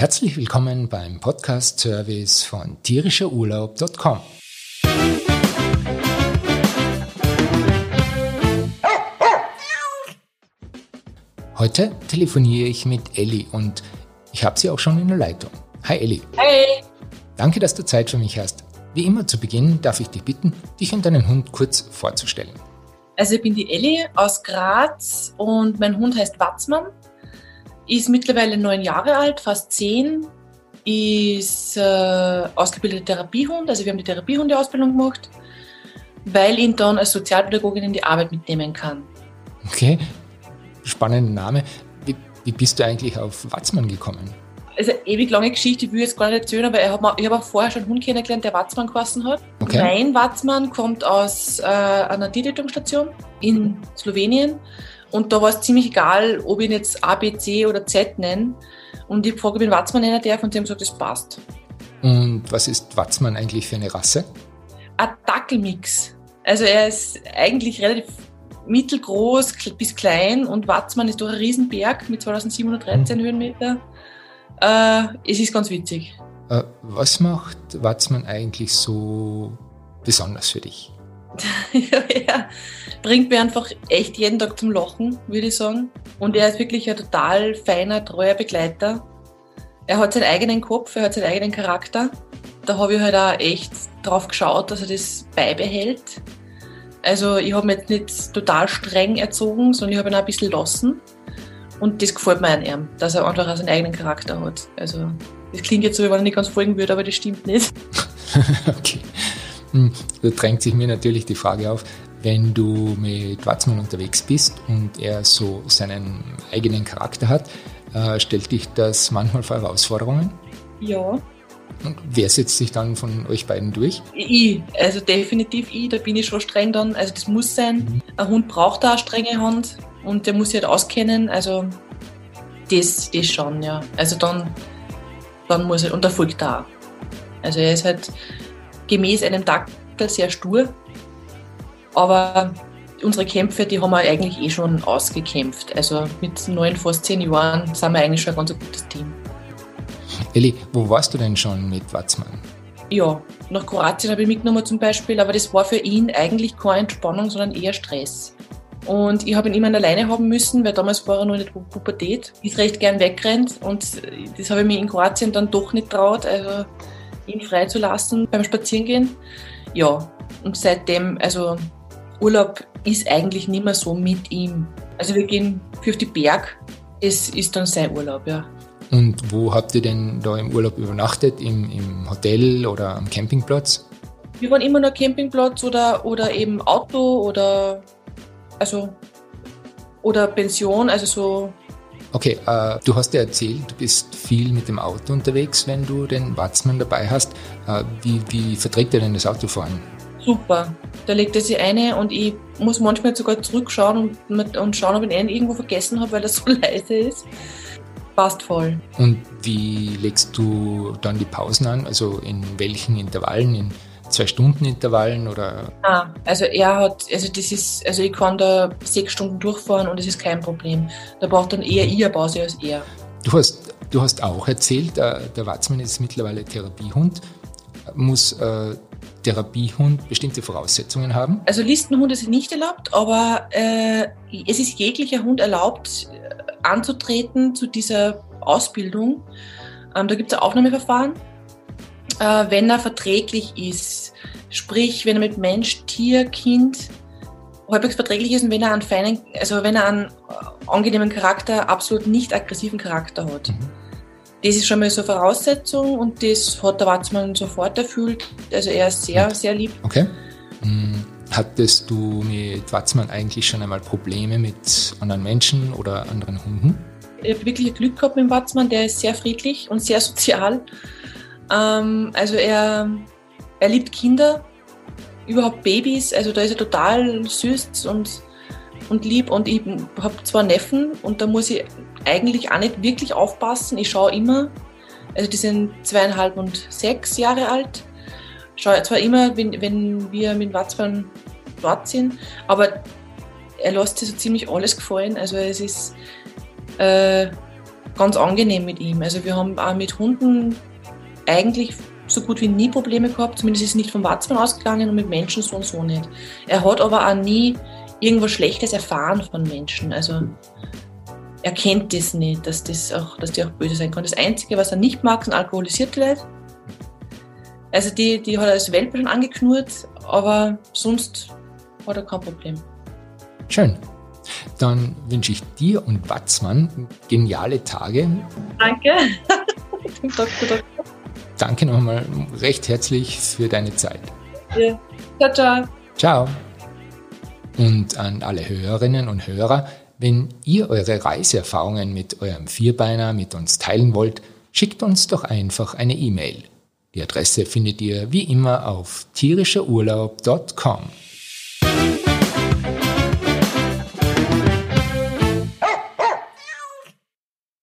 Herzlich willkommen beim Podcast-Service von tierischerurlaub.com. Heute telefoniere ich mit Elli und ich habe sie auch schon in der Leitung. Hi Elli. Hey. Danke, dass du Zeit für mich hast. Wie immer zu Beginn darf ich dich bitten, dich und deinen Hund kurz vorzustellen. Also ich bin die Elli aus Graz und mein Hund heißt Watzmann. Ist mittlerweile neun Jahre alt, fast zehn. Ist äh, ausgebildeter Therapiehund, also wir haben die Therapiehundeausbildung gemacht, weil ihn dann als Sozialpädagogin in die Arbeit mitnehmen kann. Okay, spannender Name. Wie, wie bist du eigentlich auf Watzmann gekommen? Also ewig lange Geschichte, ich will jetzt gar nicht erzählen, aber ich habe hab auch vorher schon einen Hund kennengelernt, der Watzmann geheißen hat. Okay. Mein Watzmann kommt aus äh, einer Tiertötungsstation in Slowenien und da war es ziemlich egal, ob ich ihn jetzt A, B, C oder Z nenne. Und ich frage, ob ich Watzmann nennen darf und sie haben gesagt, das passt. Und was ist Watzmann eigentlich für eine Rasse? Ein Dackelmix. Also er ist eigentlich relativ mittelgroß bis klein und Watzmann ist doch ein Riesenberg mit 2713 Höhenmeter. Äh, es ist ganz witzig. Äh, was macht Watzmann eigentlich so besonders für dich? ja, er bringt mir einfach echt jeden Tag zum Lachen, würde ich sagen. Und er ist wirklich ein total feiner, treuer Begleiter. Er hat seinen eigenen Kopf, er hat seinen eigenen Charakter. Da habe ich halt auch echt drauf geschaut, dass er das beibehält. Also ich habe mich jetzt nicht total streng erzogen, sondern ich habe ihn auch ein bisschen lassen. Und das gefällt mir an ihm, dass er einfach auch seinen eigenen Charakter hat. Also das klingt jetzt so, wie wenn er nicht ganz folgen würde, aber das stimmt nicht. okay. Hm, da drängt sich mir natürlich die Frage auf, wenn du mit Watzmann unterwegs bist und er so seinen eigenen Charakter hat, äh, stellt dich das manchmal vor Herausforderungen? Ja. Und wer setzt sich dann von euch beiden durch? Ich, also definitiv ich, da bin ich schon streng dann. Also das muss sein. Mhm. Ein Hund braucht da eine strenge Hand und der muss sich halt auskennen. Also das, das schon, ja. Also dann, dann muss er, und er folgt da auch. Also er ist halt gemäß einem Dackel sehr stur. Aber unsere Kämpfe, die haben wir eigentlich eh schon ausgekämpft. Also mit neun, fast zehn Jahren sind wir eigentlich schon ein ganz gutes Team. Elli, wo warst du denn schon mit Watzmann? Ja, nach Kroatien habe ich mitgenommen zum Beispiel, aber das war für ihn eigentlich keine Entspannung, sondern eher Stress. Und ich habe ihn immer alleine haben müssen, weil damals war er noch nicht Pubertät. Ist recht gern wegrennt und das habe ich mir in Kroatien dann doch nicht traut, also ihn freizulassen beim Spazierengehen. Ja, und seitdem, also Urlaub ist eigentlich nicht mehr so mit ihm. Also wir gehen für die Berg, es ist dann sein Urlaub, ja. Und wo habt ihr denn da im Urlaub übernachtet? Im, im Hotel oder am Campingplatz? Wir waren immer nur Campingplatz oder, oder eben Auto oder also oder Pension, also so. Okay, äh, du hast ja erzählt, du bist viel mit dem Auto unterwegs, wenn du den Watzmann dabei hast. Äh, wie, wie verträgt er denn das Autofahren? Super. Da legt er sich eine und ich muss manchmal sogar zurückschauen und, und schauen, ob ich ihn irgendwo vergessen habe, weil er so leise ist passt voll. Und wie legst du dann die Pausen an? Also in welchen Intervallen? In zwei Stunden Intervallen oder? Ah, also er hat, also das ist, also ich kann da sechs Stunden durchfahren und es ist kein Problem. Da braucht dann eher ich eine Pause als er. Du hast, du hast auch erzählt, äh, der Watzmann ist mittlerweile Therapiehund. Muss äh, Therapiehund bestimmte Voraussetzungen haben? Also Listenhunde sind nicht erlaubt, aber äh, es ist jeglicher Hund erlaubt, anzutreten zu dieser Ausbildung. Ähm, da gibt es ein Aufnahmeverfahren. Äh, wenn er verträglich ist, sprich, wenn er mit Mensch, Tier, Kind halbwegs verträglich ist und wenn er einen feinen, also wenn er einen äh, angenehmen Charakter, absolut nicht aggressiven Charakter hat. Mhm. Das ist schon mal so eine Voraussetzung und das hat der Watzmann sofort erfüllt. Also er ist sehr, sehr lieb. Okay. Mhm. Hattest du mit Watzmann eigentlich schon einmal Probleme mit anderen Menschen oder anderen Hunden? Ich habe wirklich Glück gehabt mit dem Watzmann, der ist sehr friedlich und sehr sozial. Ähm, also er, er liebt Kinder, überhaupt Babys, also da ist er total süß und, und lieb. Und ich habe zwei Neffen und da muss ich eigentlich auch nicht wirklich aufpassen. Ich schaue immer, also die sind zweieinhalb und sechs Jahre alt schaue zwar immer, wenn, wenn wir mit Watzmann dort sind, aber er lässt sich so ziemlich alles gefallen. Also es ist, äh, ganz angenehm mit ihm. Also wir haben auch mit Hunden eigentlich so gut wie nie Probleme gehabt. Zumindest ist es nicht vom Watzmann ausgegangen und mit Menschen so und so nicht. Er hat aber auch nie irgendwas Schlechtes erfahren von Menschen. Also er kennt das nicht, dass, das auch, dass die auch böse sein kann. Das Einzige, was er nicht mag, sind alkoholisierte Leute. Also die, die hat er als Welpe schon angeknurrt, aber sonst hat er kein Problem. Schön. Dann wünsche ich dir und Watzmann geniale Tage. Danke. Danke nochmal recht herzlich für deine Zeit. Ja. Ciao, ciao. Ciao. Und an alle Hörerinnen und Hörer, wenn ihr eure Reiseerfahrungen mit eurem Vierbeiner mit uns teilen wollt, schickt uns doch einfach eine E-Mail. Die Adresse findet ihr wie immer auf tierischerurlaub.com.